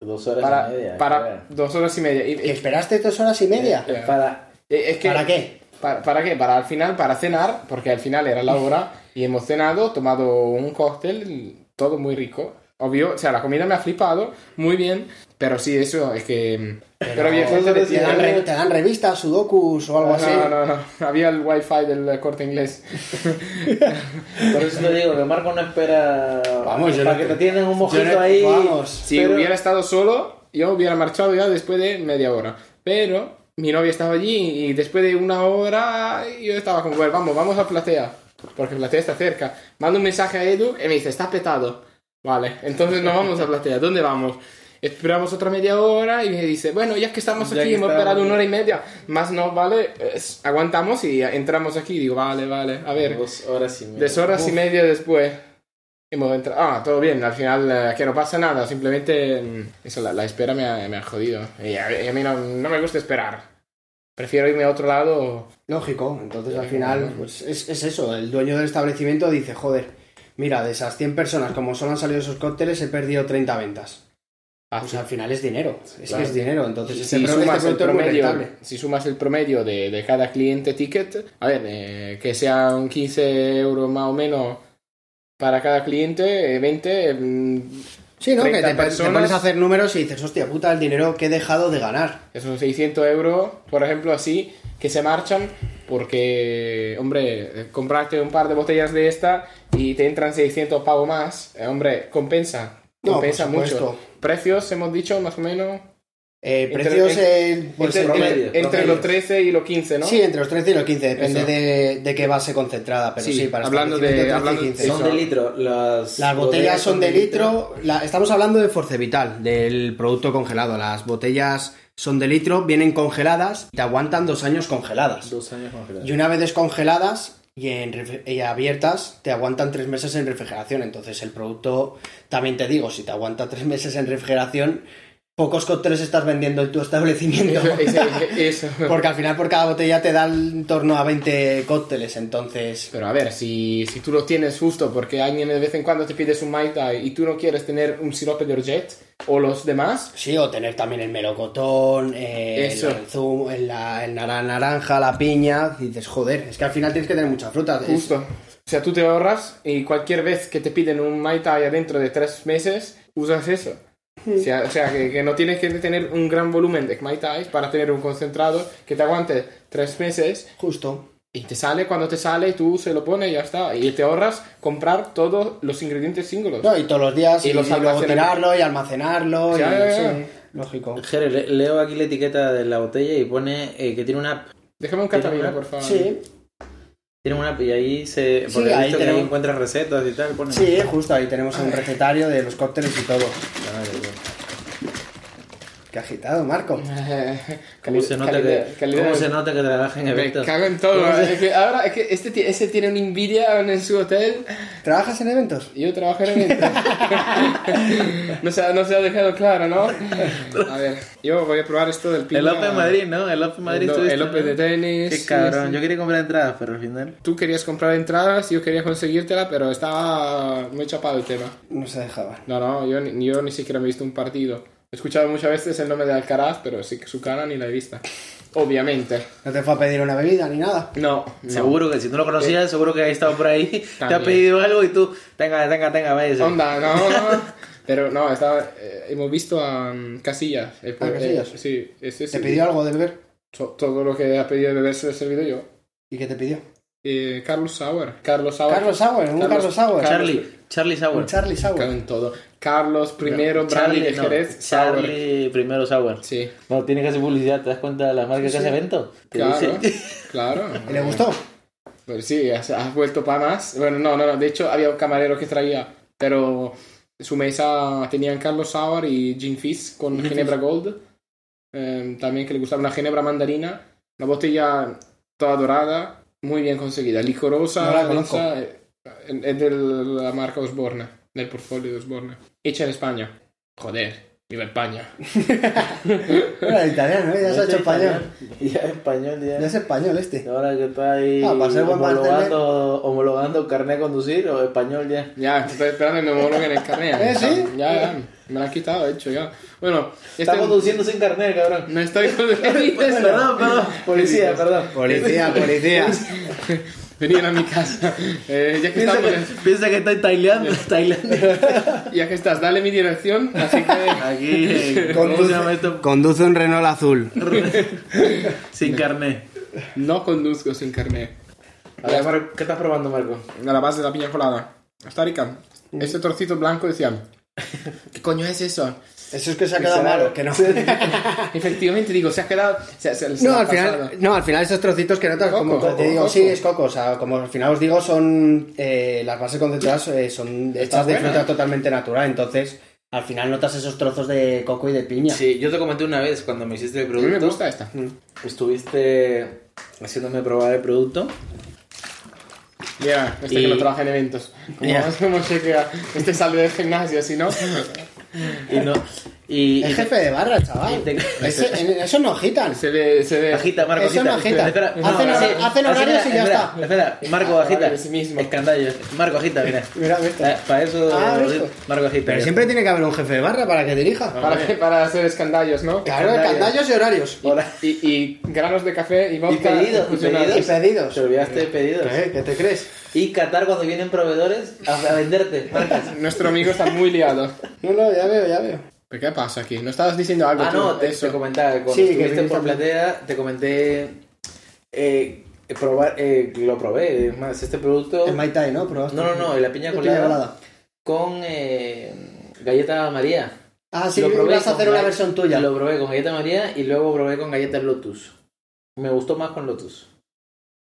Dos horas Para, y media. para dos horas y media. Y- ¿Que y- esperaste dos horas y media? Eh, Para... eh, es que, ¿Para qué? ¿Para, para qué? Para al final, para cenar, porque al final era la hora y hemos cenado, tomado un cóctel, todo muy rico. Obvio, o sea, la comida me ha flipado, muy bien, pero sí, eso es que... Pero, había gente ¿Te dan, re- te dan revistas, sudokus o algo así? No, no, no, había el wifi del corte inglés. Por eso te digo que Marco no espera. Vamos, yo para no- que te tienen un mojito no- ahí. vamos. Si pero- hubiera estado solo, yo hubiera marchado ya después de media hora. Pero mi novia estaba allí y después de una hora yo estaba con, bueno, vamos, vamos a Platea. Porque Platea está cerca. Mando un mensaje a Edu y me dice, está petado. Vale, entonces no vamos a Platea. ¿Dónde vamos? Esperamos otra media hora y me dice, bueno, ya que estamos Ya aquí, que hemos esperado una hora y media. Más no, vale, es- aguantamos y entramos aquí. Digo, vale, vale, a ver. Dos horas y media. Dos horas y media después. hemos entrado... Ah, todo bien, al final eh, que no pasa nada, simplemente mm, eso, la, la espera me ha, me ha jodido. Y a, y a mí no, no me gusta esperar. Prefiero irme a otro lado. Lógico, entonces al final pues es, es eso, el dueño del establecimiento dice, joder, mira, de esas 100 personas como solo han salido esos cócteles he perdido 30 ventas. Pues al final es dinero, es Claro. que es dinero, entonces Si, este, si este el promedio, si sumas el promedio de, de cada cliente ticket, a ver, eh, que sea un 15 euros más o menos para cada cliente, eh, 20, mm, Sí, ¿no? Que 30 te, te personas. pones a hacer números y dices, hostia puta, el dinero que he dejado de ganar. esos 600 euros, por ejemplo, así, que se marchan porque, hombre, eh, comprarte un par de botellas de esta y te entran 600 pavos más, eh, hombre, compensa. No, Compensa mucho. Precios, hemos dicho, más o menos. Eh, Entre- precios, entre- pues, entre, promedio, entre- entre promedio. los 13 y los 15, ¿no? Sí, entre los 13 y los 15, depende de, de qué base concentrada, pero Sí, sí, para hablando de- establecimiento 13 y hablando- 15. Son de litro. Las, Las botellas son de litro, la- estamos hablando de Forcevital, del producto congelado. Las botellas son de litro, vienen congeladas, te aguantan dos años congeladas. Dos años congelados. Y una vez descongeladas y, en y abiertas, te aguantan tres meses en refrigeración. Entonces el producto, también te digo, si te aguanta tres meses en refrigeración, pocos cócteles estás vendiendo en tu establecimiento. Eso, eso- eso. Porque al final por cada botella te dan en torno a 20 cócteles, entonces... Pero a ver, si, si tú lo tienes justo porque alguien de vez en cuando te pides un Mai Tai y tú no quieres tener un sirope de orgeat o los demás, Sí, o tener también el melocotón, eh, Eso. el, zumo, el, la- el naranja, la piña, y dices, joder, es que al final tienes que tener mucha fruta. es- justo. O sea, tú te ahorras y cualquier vez que te piden un Mai Tai dentro de tres meses, usas eso. O sea, o sea, que, que no tienes que tener un gran volumen de Tai para tener un concentrado que te aguante tres meses Justo. y te sale cuando te sale y tú se lo pones y ya está. Y te ahorras comprar todos los ingredientes singles. No, y todos los días, Y y, los y luego tirarlo y almacenarlo, Ya, y, ya, ya. sí, lógico. Jere, le- leo aquí la etiqueta de la botella y pone eh, que tiene una app. Déjame un Catalina, por favor. Sí, Tiene una y ahí se. Sí, Porque he ahí visto que ahí tenemos- encuentras recetas y tal. Sí, justo, ahí tenemos un recetario de los cócteles y todo. Qué agitado, Marco. ¿Cómo se nota Calidad- que, calidad cómo de- se nota que trabaja en Me eventos? cago en todo. Es que ahora es que este, ese tiene una envidia en su hotel. ¿Trabajas en eventos? Yo trabajo en eventos. no, se, ha- no se ha dejado claro, ¿no? A ver, yo voy a probar esto del El piña. Open Madrid, ¿no? El Open Madrid. El, el Open de tenis. Qué cabrón. sí. Yo quería comprar entradas, pero al final. Tú querías comprar entradas, yo quería conseguírtela, pero estaba muy chapado el tema. No se dejaba. No, no, yo, ni- yo ni siquiera me he visto un partido. He escuchado muchas veces el nombre de Alcaraz, pero sí que su cara ni la he visto. Obviamente. ¿No te fue a pedir una bebida ni nada? No, no. Seguro que si tú lo conocías, seguro que ha estado por ahí, te ha pedido algo y tú, tenga, tenga, tenga, váyase. Onda, no, no. Pero no, estaba, eh, hemos visto a mm, Casillas. el- ¿A Casillas? eh, sí, ese ¿Te pidió algo de beber? To- Todo lo que ha pedido de beber se lo he servido yo. ¿Y qué te pidió? Eh, Carlos Sauer. Carlos Sauer. Carlos Sauer, un Carlos Sauer. Charlie, Charlie Sauer. Un Charlie Sauer. en todo. Carlos primero, Brandy de no, Jerez, Sauer. Charlie primero Sauer. Sí, No, tiene que hacer publicidad, ¿te das cuenta de la marca que hace evento? Te claro. dice- Claro. ¿Y le gustó? Pues sí, has, has vuelto para más. Bueno, no, no, no. De hecho, había un camarero que traía, pero su mesa tenían Carlos Sauer y Gin Fizz con Ginebra Gold. Eh, también que le gustaba una Ginebra mandarina. Una botella toda dorada, muy bien conseguida. Licorosa, No la conozco. eh, es de la marca Osborne, del portfolio de Osborne. Hecha en España. Joder, viva España. Era italiano, ¿eh? ya se ha hecho español. Ya es español, ya. Ya es español este. Ahora que está ahí Ah, para ser buen homologando, homologando carnet de conducir o español ya. Ya, estoy esperando que me homologuen el carnet. ¿Eh, sí? Ya, ya. Me lo han quitado, de hecho, ya. Bueno, este... Está conduciendo sin carnet, cabrón. No estoy conduciendo. Perdón, perdón. Policía, perdón. Policía, policía. Venían a mi casa. Eh, ya que Piensa estamos, que, piensa que está en Tailandia. Tailandia. ya que estás, dale mi dirección, así que Aquí, eh, ¿cómo se llama esto? Conduce un Renault azul. Sin carnet. no conduzco sin carnet. A ver, Marco, ¿qué estás probando, Marco? A la base de la piña colada. Está rica. Este trocito blanco decían, ¿qué coño es eso? Eso es que se ha quedado malo, que no. Efectivamente, digo, se ha quedado. Se, se- se No, al pasado. final, no, al final esos trocitos que notas, Coco, como coco, te digo, coco. sí, es coco. O sea, como al final os digo, son eh, las bases concentradas eh, son estas de fruta totalmente natural. Entonces, al final notas esos trozos de coco y de piña. Sí, yo te comenté una vez cuando me hiciste el A mí me producto. gusta esta. Estuviste haciéndome probar el producto. Mira, este Y- que no trabaja en eventos. Como, Ya. como chequea, este sale del gimnasio, si no. Y no. Y, Es y- jefe de barra, chaval. y te- Ese- en- eso no agitan. Se ve, se ve. Agita, Marco, Eso agita. no agita. Espera, Hacen no, hora- sí. hacen horarios y ya Espera, está. Espera, Marco, Ah, agita. sí mismo. Escandallo. Marco, agita, mira. Mira, ¿viste? Eh, Para eso, Ah. Marco, agita. Pero siempre tiene que haber un jefe de barra para que dirija. Para, que- para hacer escandallos, ¿no? Claro, candallos y horarios. Hola. Y, y granos de café y vodka. pedidos, y fusionados. Y pedidos. Te olvidaste de pedidos. ¿Qué te crees? Y Qatar cuando vienen proveedores a, a venderte. marcas. Nuestro amigo está muy liado. No, no, ya veo, ya veo. ¿Pero qué pasa aquí? ¿No estabas diciendo algo Ah, tú no, de te, eso? te comentaba. Cuando Sí, que estuviste viniste por Platea, te comenté. Eh, probar, eh, lo probé. Es más, este producto. En Mai Tai, ¿no? Probaste. No, no, no, la piña La colada, colada. con eh, galleta María. Ah, sí, Lo probé ibas a hacer una versión tuya. Lo probé con galleta María y luego probé con galleta Lotus. Me gustó más con Lotus.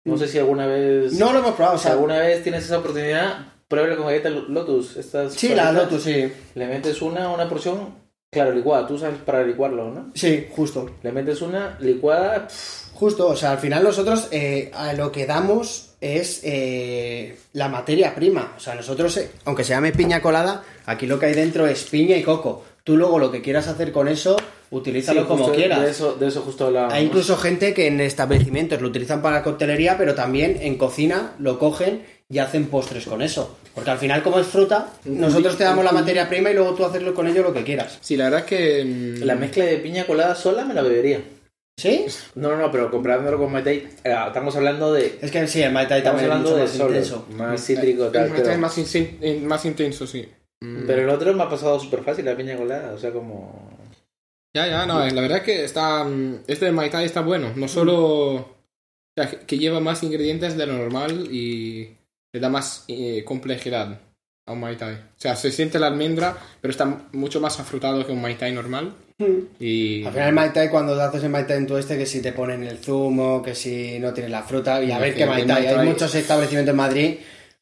No sé si alguna vez. No lo hemos probado, o Si sea. alguna vez tienes esa oportunidad, pruébalo con galleta Lotus. Estas Sí, la Lotus, sí. Le metes una, una porción, claro, licuada. Tú sabes para licuarlo, ¿no? Sí, justo. Le metes una licuada. pff, Justo, o sea, al final nosotros eh, a lo que damos es eh, la materia prima. O sea, nosotros, eh, aunque se llame piña colada, aquí lo que hay dentro es piña y coco. Tú luego lo que quieras hacer con eso, utilízalo sí, como quieras. De eso, de eso justo hablábamos. Hay incluso gente que en establecimientos lo utilizan para coctelería, pero también en cocina lo cogen y hacen postres con eso. Porque al final, como es fruta, nosotros te damos la materia prima y luego tú hacerlo con ello lo que quieras. Sí, la verdad que... mm, La mezcla de piña colada sola me la bebería. ¿Sí? No, no, no, pero comparándolo con Maitei, eh, estamos hablando de. Es que sí, el Mai Tai Estamos también es hablando mucho de más solo, intenso. más cítrico, el tal. Pero, es más, más intenso, sí. Mm. pero el otro me ha pasado súper fácil, la piña colada. O sea, como. Ya, ya, no, la verdad que está... mm, Este de Mai Tai está bueno. No solo... O sea, que- lleva más ingredientes de lo normal y le da más eh, complejidad a un Mai Tai. O sea, se siente la almendra, pero está mucho más afrutado que un Mai Tai normal. Y... Al final el Mai Tai, cuando haces el Mai Tai en tu este, que si te ponen el zumo, que si no tienes la fruta, y a ver qué Mai Tai. Hay muchos establecimientos en Madrid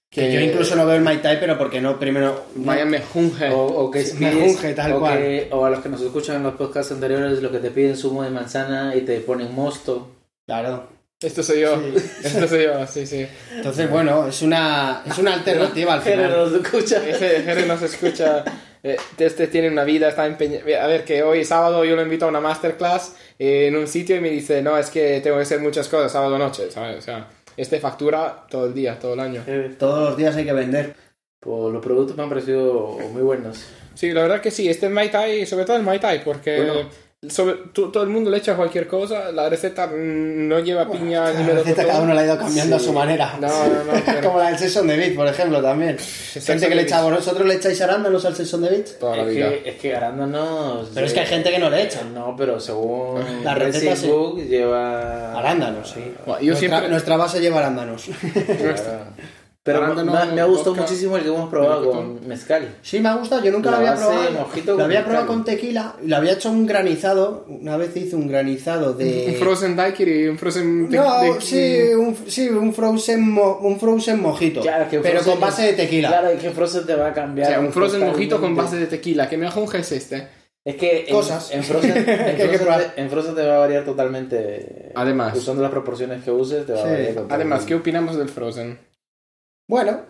que Que- yo incluso no veo el Mai Tai, pero porque no, primero... Vaya mejunje. O, o que Sí, me junge, tal o cual. que- o a los que nos escuchan en los podcasts anteriores, lo que te piden zumo de manzana y te ponen mosto. Claro. Esto soy yo. Sí. Esto soy yo, sí, sí. Entonces, bueno, es una, es una alternativa al final. nos escucha. Jere nos escucha. eh, Este tiene una vida, está empeñado. A ver, que hoy sábado yo lo invito a una masterclass eh, en un sitio y me dice, no, es que tengo que hacer muchas cosas sábado noche, ¿sabes? O sea, este factura todo el día, todo el año. Eh, Todos los días hay que vender. pues los productos me han parecido muy buenos. Sí, la verdad que sí, este Mai Tai, sobre todo el Mai Tai, porque Bueno. Sobre, tú- todo el mundo le echa cualquier cosa, la receta mm, no lleva piña ni La receta cada uno la ha ido cambiando Sí. a su manera. No, no, no, pero- Como la del Session de Beat, por ejemplo, también. Gente que le echa, ¿vosotros le echáis arándanos al Session de Beat? Toda la Es vida. que, es que arándanos. Pero es que hay gente que no le echa. No, pero según La receta sí. Lleva. Arándanos, sí. Bueno, yo nuestra, siempre- nuestra base lleva arándanos. Claro. Pero me, me- me ha gustado vodka, muchísimo el que hemos probado con mezcal. Sí, me ha gustado. Yo nunca La lo había probado. mojito Lo había mezcal. probado con tequila. Lo había hecho un granizado. Una vez hice un granizado de. Un frozen daiquiri, un frozen... de- No, sí, un, sí, un frozen, mo- un frozen mojito. Claro, que pero Frozen con base de tequila. Claro, es que Frozen te va a O cambiar. sea, un frozen mojito con base de tequila. ¿Qué mejor es este? Es que en, Cosas. en Frozen, en, Que que Frozen te, en Frozen te va a variar totalmente. Además. Usando las proporciones que uses, te va Sí. a variar totalmente. Además, ¿qué opinamos del frozen? Bueno,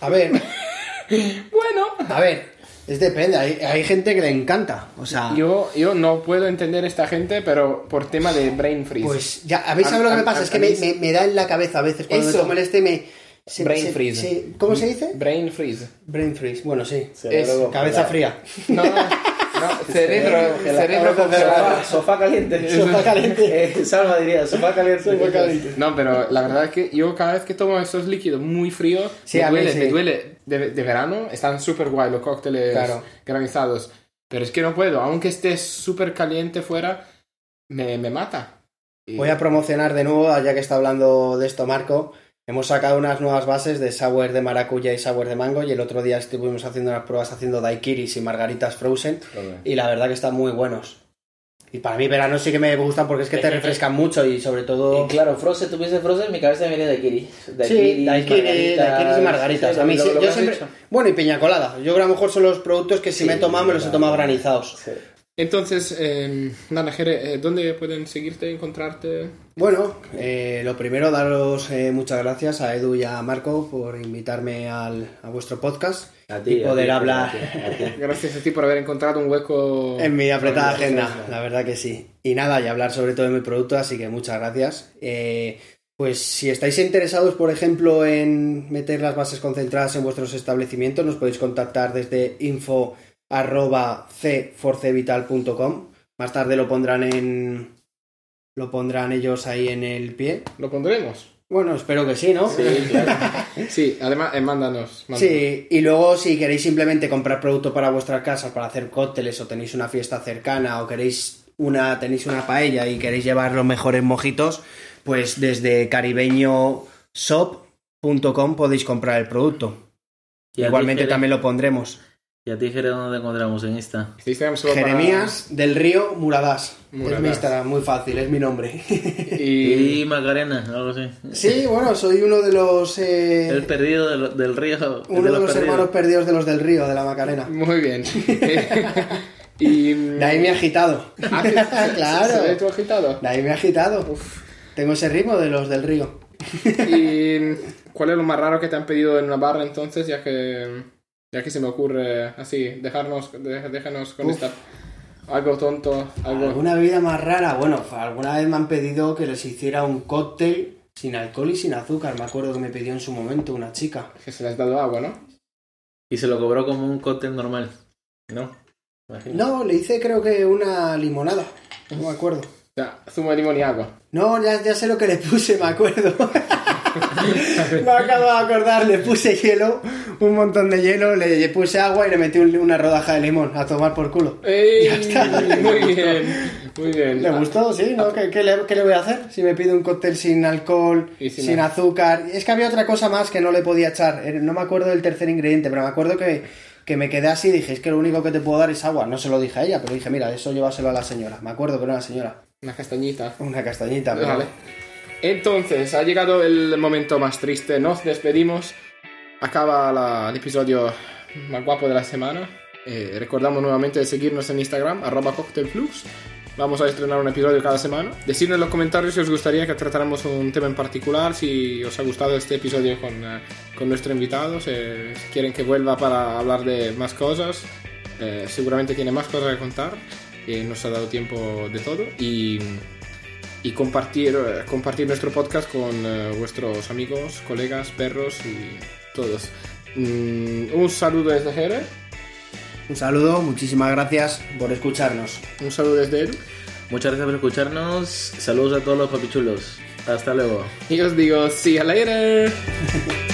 a ver, Bueno, a ver, es depende. Hay, hay gente que le encanta. O sea, yo, yo no puedo entender esta gente, pero por tema de brain freeze. pues ya, ¿habéis A- sabido lo que me pasa? es que me, me- me da en la cabeza a veces cuando Eso. me tomo el este me... se- Brain se- freeze. se- ¿Cómo se dice? Brain freeze. Brain freeze. Bueno, sí. Cerebro Cabeza fría. No, no, cerebro, congelado. cerebro congelado. Sofá, sofá caliente. Sofá caliente. Eh, Salva diría, sofá caliente. Sofá caliente. No, pero la verdad es que yo cada vez que tomo estos líquidos muy fríos, Sí, me duele, sí. me duele. De, de verano están súper guay los cócteles Claro. granizados. Pero es que no puedo, aunque esté súper caliente fuera, me, me mata. Y- Voy a promocionar de nuevo, ya que está hablando de esto Marco. Hemos sacado unas nuevas bases de sour de maracuya y sour de mango y el otro día estuvimos haciendo unas pruebas haciendo daiquiris y margaritas frozen y la verdad que están muy buenos. Y para mí verano sí que me gustan porque es que te refrescan mucho y sobre todo... Y claro, Frozen, tú piensas Frozen, mi cabeza me viene daiquiri. Sí, daiquiri, daiquiris y margaritas. Sí, A mí lo- sí- lo que yo siempre... Bueno, y piña colada. Yo creo que a lo mejor son los productos que si Sí, me he tomado me los he tomado granizados. Entonces, eh, Jere, eh, ¿dónde pueden seguirte, encontrarte? Bueno, eh, lo primero, daros eh, muchas gracias a Edu y a Marco por invitarme al, a vuestro podcast A ti, y a poder ti, hablar a ti, a ti. Gracias a ti por haber encontrado un hueco en mi apretada agenda, la verdad que sí. Y nada, y hablar sobre todo de mi producto, así que muchas gracias. Eh, pues si estáis interesados, por ejemplo, en meter las bases concentradas en vuestros establecimientos, nos podéis contactar desde info arroba cforcevital.com. Más tarde lo pondrán en. Lo pondrán ellos ahí en el pie. Lo pondremos. Bueno, espero que sí, ¿no? Sí, claro. Sí, además, eh, mándanos. mándanos. Sí, y luego si queréis simplemente comprar producto para vuestra casa, para hacer cócteles o tenéis una fiesta cercana o queréis una tenéis una paella y queréis llevar los mejores mojitos, pues desde caribeñoshop.com podéis comprar el producto. Igualmente también lo pondremos. ¿Y a ti, Jere, dónde te encontramos en Insta? Instagram solo para- Jeremías del Río Muradas. Es mi Instagram, muy fácil, es mi nombre. Y Y Macarena, algo así. sí, bueno, soy uno de los eh, El perdido del, del río. uno de los perdidos. hermanos perdidos de los del Río, de la Macarena. muy bien. y De ahí me he agitado. Ah, ¿se- se- Claro. ¿Se ve tu agitado? De ahí me he agitado. Tengo ese ritmo de los del río. ¿Y cuál es lo más raro que te han pedido en una barra entonces? Ya que, ya que se me ocurre así, dejarnos, de- déjanos con Uf. esta... Algo tonto, algo... ¿Alguna bebida más rara? Bueno, alguna vez me han pedido que les hiciera un cóctel sin alcohol y sin azúcar. Me acuerdo que me pidió en su momento una chica. Que se le has dado agua, ¿no? Y se lo cobró como un cóctel normal. ¿No? Imagino. No, le hice creo que una limonada. No me acuerdo. O sea, zumo de limón y agua. No, ya, ya sé lo que le puse, me acuerdo. me acabo de acordar, le puse hielo, un montón de hielo, le puse agua y le metí un- una rodaja de limón a tomar por culo. ¡Ey! Muy bien, muy bien. ¿Le gustó? Sí, ¿no? ¿Qué, qué le, qué le voy a hacer? Si me pide un cóctel sin alcohol, sin sin, azúcar. Es que había otra cosa más que no le podía echar. Eh, No me acuerdo del tercer ingrediente, pero me acuerdo que, que me quedé así y dije, es que lo único que te puedo dar es agua. No se lo dije a ella, pero dije, mira, eso llévaselo a la señora. Me acuerdo que era una señora. Una castañita. Una castañita, pero... Vale. Entonces, ha llegado el momento más triste. Nos despedimos. Acaba la- el episodio más guapo de la semana. Eh, recordamos nuevamente de seguirnos en Instagram, arroba cocktailflux. Vamos a estrenar un episodio cada semana. Decidnos en los comentarios si os gustaría que tratáramos un tema en particular, si os ha gustado este episodio con, eh, con nuestro invitado, si quieren que vuelva para hablar de más cosas. Eh, seguramente tiene más cosas que contar. Eh, nos ha dado tiempo de todo. Y y compartir, eh, compartir nuestro podcast con eh, vuestros amigos, colegas, perros y todos. Mm, un saludo desde Jere, Un saludo, muchísimas gracias por escucharnos. un saludo desde Edu. Muchas gracias por escucharnos. Saludos a todos los papichulos. Hasta luego. Y os digo, see you later.